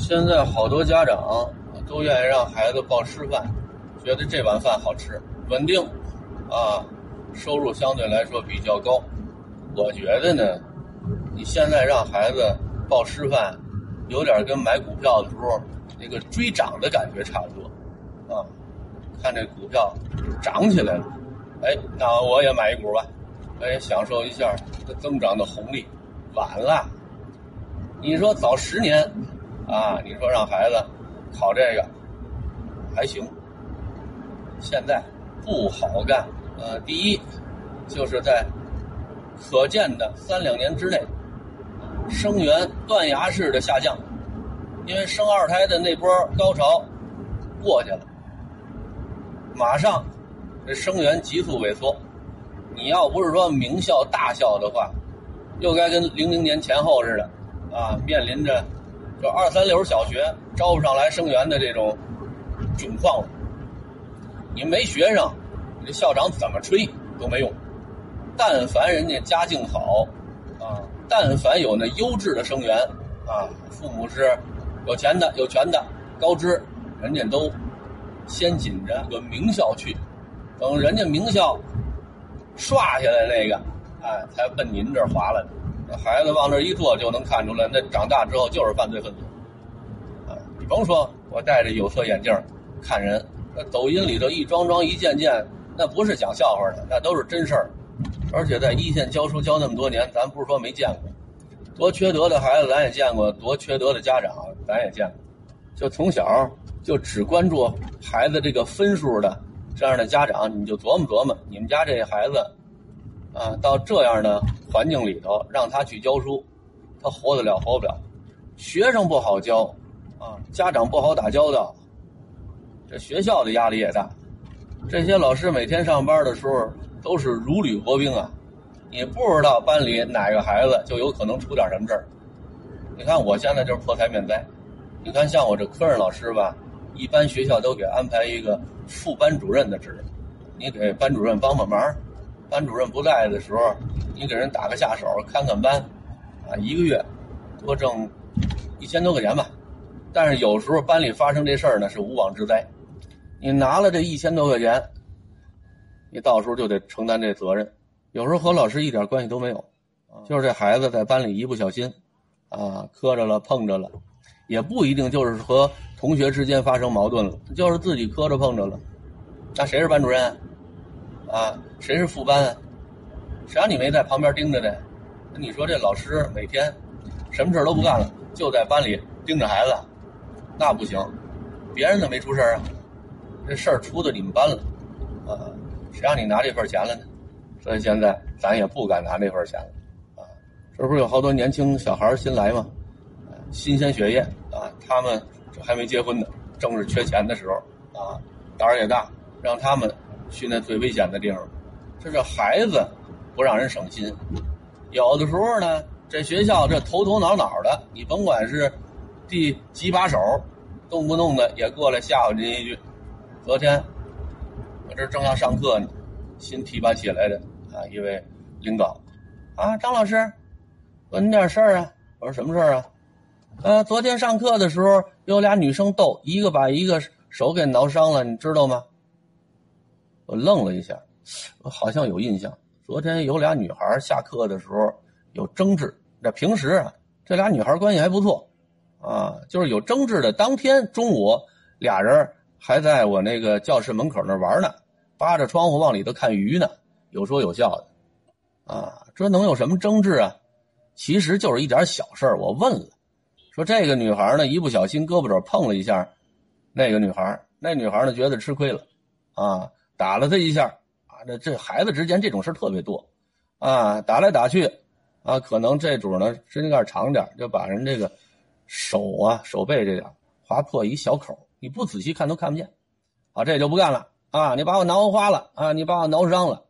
现在好多家长都愿意让孩子报师范，觉得这碗饭好吃，稳定，啊，收入相对来说比较高。我觉得呢，你现在让孩子报师范，有点跟买股票的时候那个追涨的感觉差不多，啊，看这股票涨起来了，哎，那我也买一股吧，我也，享受一下这增长的红利。晚了，你说早十年。啊，你说让孩子考这个还行，现在不好干。呃，第一就是在可见的三两年之内，生源断崖式的下降，因为生二胎的那波高潮过去了，马上这生源急速萎缩。你要不是说名校大校的话，又该跟零零年前后似的啊，面临着。就二三流小学招不上来生源的这种窘况了，你没学生，你这校长怎么吹都没用。但凡人家家境好，啊，但凡有那优质的生源，啊，父母是有钱的、有权的、高知，人家都先紧着个名校去，等人家名校刷下来那个，哎，才奔您这儿划来。孩子往那一坐，就能看出来，那长大之后就是犯罪分子。啊，你甭说，我戴着有色眼镜看人，那抖音里头一桩桩、一件件，那不是讲笑话的，那都是真事儿。而且在一线教书教那么多年，咱不是说没见过，多缺德的孩子咱也见过，多缺德的家长咱也见过。就从小就只关注孩子这个分数的这样的家长，你就琢磨琢磨，你们家这孩子。啊，到这样的环境里头，让他去教书，他活得了活不了。学生不好教，啊，家长不好打交道，这学校的压力也大。这些老师每天上班的时候都是如履薄冰啊，你不知道班里哪个孩子就有可能出点什么事儿。你看我现在就是破财免灾。你看像我这科任老师吧，一般学校都给安排一个副班主任的职，你给班主任帮帮忙。班主任不在的时候，你给人打个下手，看看班，啊，一个月多挣一千多块钱吧。但是有时候班里发生这事儿呢，是无妄之灾。你拿了这一千多块钱，你到时候就得承担这责任。有时候和老师一点关系都没有，就是这孩子在班里一不小心，啊，磕着了碰着了，也不一定就是和同学之间发生矛盾了，就是自己磕着碰着了，那谁是班主任？啊，谁是副班？谁让你没在旁边盯着呢？你说这老师每天什么事都不干了，就在班里盯着孩子，那不行。别人怎么没出事啊？这事儿出到你们班了，啊，谁让你拿这份钱了呢？所以现在咱也不敢拿这份钱了，啊，这不是有好多年轻小孩新来吗？新鲜血液啊，他们这还没结婚呢，正是缺钱的时候啊，胆儿也大，让他们。去那最危险的地方，这是孩子不让人省心。有的时候呢，这学校这头头脑脑的，你甭管是第几把手，动不动的也过来吓唬您一句。昨天我这正要上课呢，新提拔起来的啊一位领导，啊张老师，问你点事儿啊。我说什么事儿啊？呃，昨天上课的时候有俩女生斗，一个把一个手给挠伤了，你知道吗？我愣了一下，我好像有印象。昨天有俩女孩下课的时候有争执。这平时啊，这俩女孩关系还不错，啊，就是有争执的当天中午，俩人还在我那个教室门口那玩呢，扒着窗户往里头看鱼呢，有说有笑的，啊，这能有什么争执啊？其实就是一点小事我问了，说这个女孩呢，一不小心胳膊肘碰了一下那个女孩，那女孩呢觉得吃亏了，啊。打了他一下，啊，这这孩子之间这种事特别多，啊，打来打去，啊，可能这主呢指甲盖长点，就把人这个手啊手背这点划破一小口，你不仔细看都看不见，啊，这就不干了，啊，你把我挠花了，啊，你把我挠伤了，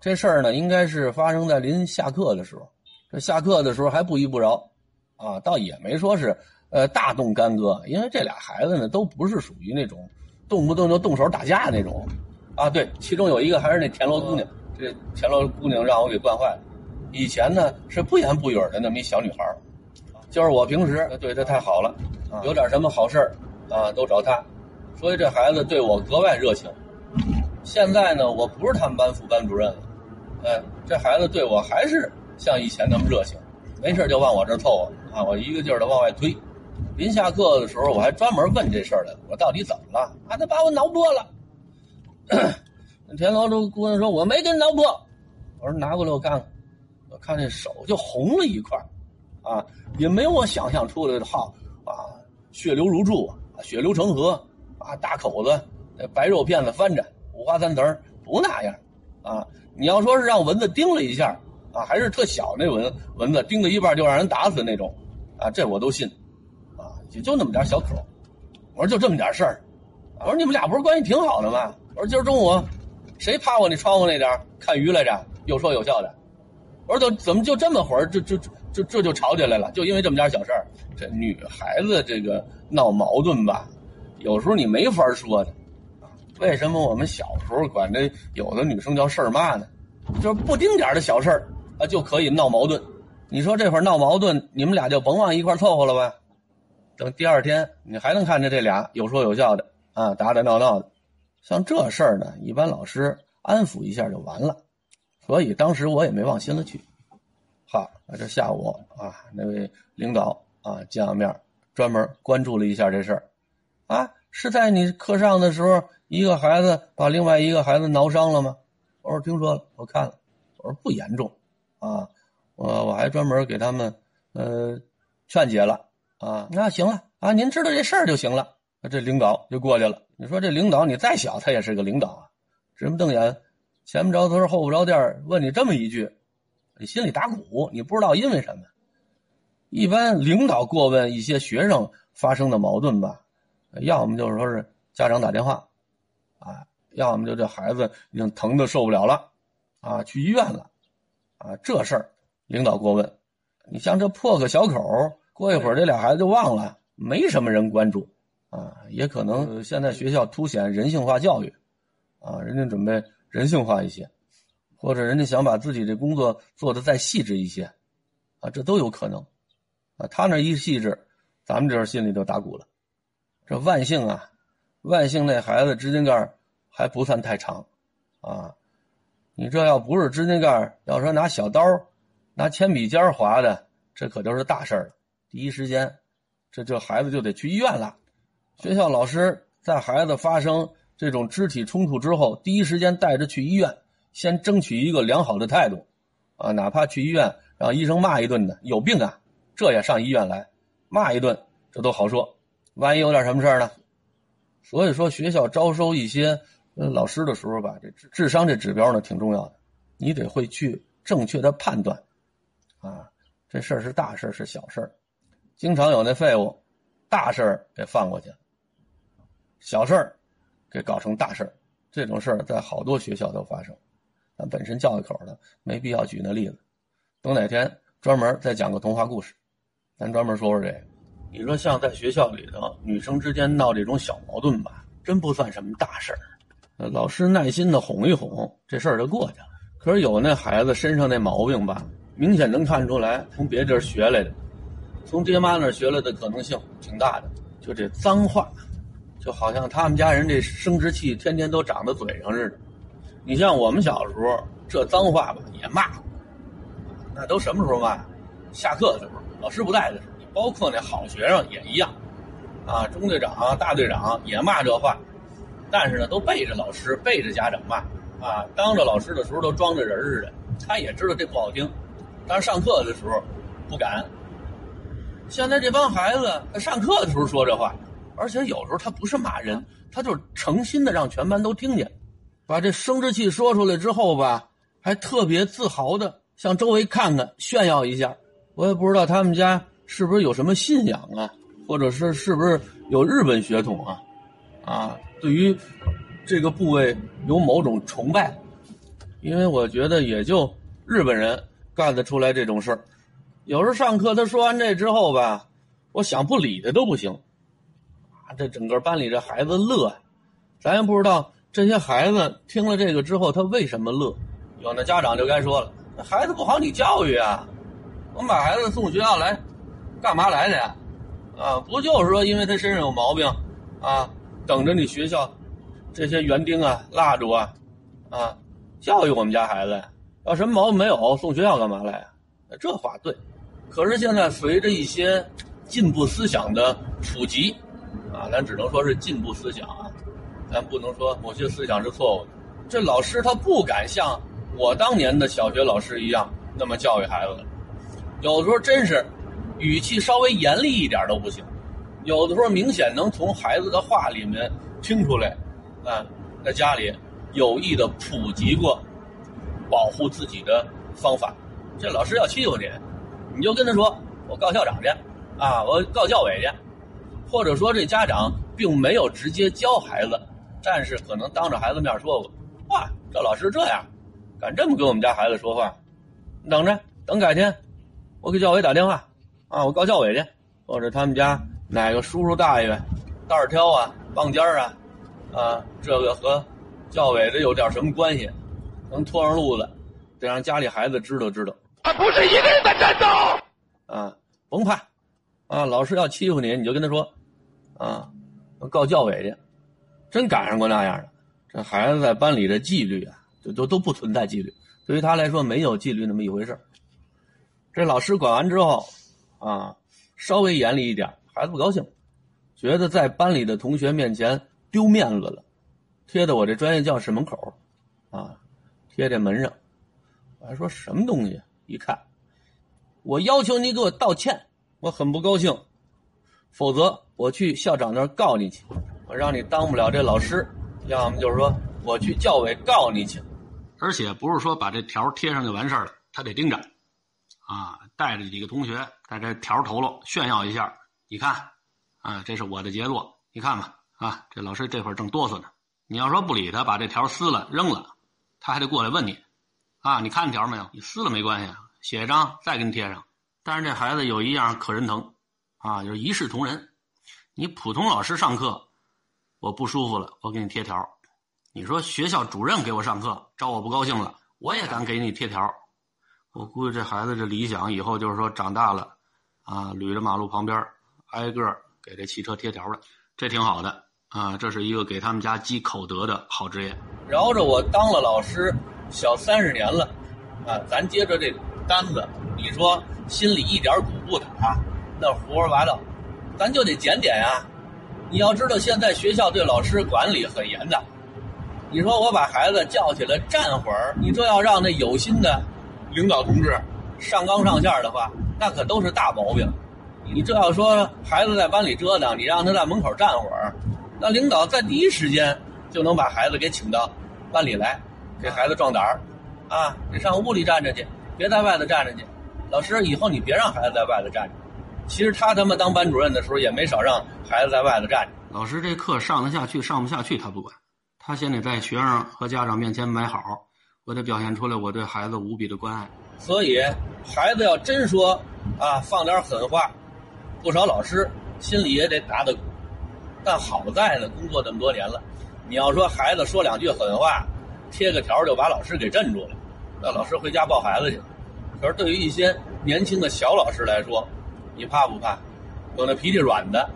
这事儿呢应该是发生在临下课的时候，这下课的时候还不依不饶，啊，倒也没说是呃大动干戈，因为这俩孩子呢都不是属于那种动不动就动手打架那种。啊，对，其中有一个还是那田螺姑娘，这田螺姑娘让我给惯坏了。以前呢是不言不语的那么一小女孩就是我平时对她太好了，有点什么好事儿啊，都找她，所以这孩子对我格外热情。现在呢，我不是他们班副班主任了，哎，这孩子对我还是像以前那么热情，没事就往我这儿凑合啊，我一个劲儿的往外推。临下课的时候，我还专门问这事儿来，我到底怎么了？啊，他把我挠破了。田老这姑娘说我没跟挠破，我说拿过来我看看，我看这手就红了一块啊，也没有我想象出来的好啊，血流如注，血流成河啊，大口子，白肉片子翻着。五花三层不那样，啊！你要说是让蚊子叮了一下，啊，还是特小那蚊蚊子叮了一半就让人打死那种，啊，这我都信，啊，也就那么点小口。我说就这么点事儿，我说你们俩不是关系挺好的吗？我说今儿中午谁趴我那窗户那点看鱼来着？有说有笑的。我说怎怎么就这么会儿，就就就这就吵起来了？就因为这么点小事儿？这女孩子这个闹矛盾吧，有时候你没法说的。为什么我们小时候管这有的女生叫事儿妈呢？就是不丁点的小事儿啊就可以闹矛盾。你说这会儿闹矛盾，你们俩就甭往一块凑合了吧？等第二天，你还能看见这俩有说有笑的啊，打打闹闹的。像这事儿呢，一般老师安抚一下就完了。所以当时我也没往心里去。好，那这下午啊，那位领导啊见了面，专门关注了一下这事儿啊，是在你课上的时候。一个孩子把另外一个孩子挠伤了吗？我说听说了，我看了。我说不严重，啊，我我还专门给他们呃劝解了啊。那行了啊，您知道这事儿就行了。这领导就过去了。你说这领导你再小，他也是个领导啊，直目瞪眼，前不着村后不着店问你这么一句，你心里打鼓，你不知道因为什么。一般领导过问一些学生发生的矛盾吧，要么就是说是家长打电话。啊，要么就这孩子已经疼的受不了了，啊，去医院了，啊，这事儿领导过问，你像这破个小口，过一会儿这俩孩子就忘了，没什么人关注，啊，也可能现在学校凸显人性化教育，啊，人家准备人性化一些，或者人家想把自己这工作做的再细致一些，啊，这都有可能，啊，他那一细致，咱们这心里就打鼓了，这万幸啊。万幸那孩子指甲盖还不算太长，啊，你这要不是指甲盖，要说拿小刀、拿铅笔尖划的，这可就是大事了。第一时间，这这孩子就得去医院了。学校老师在孩子发生这种肢体冲突之后，第一时间带着去医院，先争取一个良好的态度，啊，哪怕去医院让医生骂一顿的，有病啊，这也上医院来骂一顿，这都好说。万一有点什么事呢？所以说，学校招收一些呃老师的时候吧，这智商这指标呢挺重要的，你得会去正确的判断，啊，这事儿是大事是小事经常有那废物，大事儿给放过去了，小事儿给搞成大事儿，这种事儿在好多学校都发生。咱本身教育口的，没必要举那例子，等哪天专门再讲个童话故事，咱专门说说这个。你说像在学校里头，女生之间闹这种小矛盾吧，真不算什么大事儿。老师耐心的哄一哄，这事儿就过去了。可是有那孩子身上那毛病吧，明显能看出来从别地儿学来的，从爹妈那儿学来的可能性挺大的。就这脏话，就好像他们家人这生殖器天天都长在嘴上似的。你像我们小时候，这脏话吧也骂，那都什么时候骂？下课的时候，老师不在的时候。包括那好学生也一样，啊，中队长、大队长也骂这话，但是呢，都背着老师、背着家长骂，啊，当着老师的时候都装着人似的。他也知道这不好听，但是上课的时候不敢。现在这帮孩子，他上课的时候说这话，而且有时候他不是骂人，他就是诚心的让全班都听见，把这生殖器说出来之后吧，还特别自豪的向周围看看炫耀一下。我也不知道他们家。是不是有什么信仰啊，或者是是不是有日本血统啊？啊，对于这个部位有某种崇拜，因为我觉得也就日本人干得出来这种事儿。有时候上课他说完这之后吧，我想不理他都不行。这整个班里这孩子乐，咱也不知道这些孩子听了这个之后他为什么乐。有那家长就该说了，孩子不好你教育啊，我们把孩子送学校来。干嘛来的呀？啊，不就是说因为他身上有毛病，啊，等着你学校这些园丁啊、蜡烛啊，啊，教育我们家孩子呀。要什么毛病没有，送学校干嘛来啊？这话对。可是现在随着一些进步思想的普及，啊，咱只能说是进步思想啊，咱不能说某些思想是错误的。这老师他不敢像我当年的小学老师一样那么教育孩子，有的时候真是语气稍微严厉一点都不行，有的时候明显能从孩子的话里面听出来，啊，在家里有意的普及过保护自己的方法。这老师要欺负你，你就跟他说：“我告校长去，啊，我告教委去。”或者说这家长并没有直接教孩子，但是可能当着孩子面说过。哇，这老师这样，敢这么跟我们家孩子说话？你等着，等改天，我给教委打电话，啊，我告教委去，或者他们家哪个叔叔大爷单儿挑啊、棒尖儿啊，啊，这个和教委的有点什么关系，能拖上路子，得让家里孩子知道知道。他不是一个人在战斗，啊，甭怕，啊，老师要欺负你，你就跟他说，啊，告教委去，真赶上过那样的。这孩子在班里的纪律啊，就都都不存在纪律。对于他来说，没有纪律那么一回事这老师管完之后，啊，稍微严厉一点，孩子不高兴，觉得在班里的同学面前丢面子了，贴在我这专业教室门口，啊，贴在门上。我还说什么东西？一看，我要求你给我道歉，我很不高兴，否则我去校长那儿告你去，我让你当不了这老师。要么就是说，我去教委告你去，而且不是说把这条贴上就完事了，他得盯着，啊，带着几个同学在这条头喽炫耀一下，你看，啊，这是我的杰作，你看吧，啊，这老师这会儿正哆嗦呢。你要说不理他，把这条撕了扔了，他还得过来问你，啊，你看条没有？你撕了没关系，写一张再给你贴上。但是这孩子有一样可人疼，啊，就是一视同仁。你普通老师上课。我不舒服了，我给你贴条。你说学校主任给我上课，招我不高兴了，我也敢给你贴条。我估计这孩子这理想以后就是说长大了，啊，捋着马路旁边挨个给这汽车贴条了，这挺好的啊，这是一个给他们家积口德的好职业。饶着我当了老师小三十年了，啊，咱接着这单子，你说心里一点鼓不打，那胡说八道，咱就得检点呀。你要知道，现在学校对老师管理很严的。你说我把孩子叫起来站会儿，你这要让那有心的领导同志上纲上线的话，那可都是大毛病。你这要说孩子在班里折腾，你让他在门口站会儿，那领导在第一时间就能把孩子给请到班里来，给孩子壮胆儿啊！你上屋里站着去，别在外头站着去。老师，以后你别让孩子在外头站着。其实他他妈当班主任的时候也没少让孩子在外头站着。老师这课上得下去上不下去他不管，他先得在学生和家长面前买好，我得表现出来我对孩子无比的关爱。所以孩子要真说啊放点狠话，不少老师心里也得打打鼓。但好在呢，工作这么多年了，你要说孩子说两句狠话，贴个条就把老师给镇住了，那老师回家抱孩子去了。可是对于一些年轻的小老师来说，你怕不怕？有那脾气软的，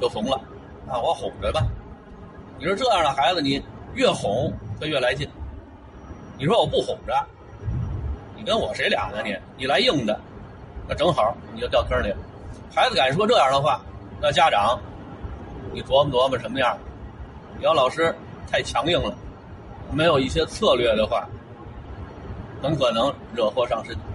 就怂了。啊，我哄着吧。你说这样的孩子，你越哄他越来劲。你说我不哄着，你跟我谁俩呢？你你来硬的，那正好你就掉坑里了。孩子敢说这样的话，那家长你琢磨琢磨什么样？你要老师太强硬了，没有一些策略的话，很可能惹祸上身。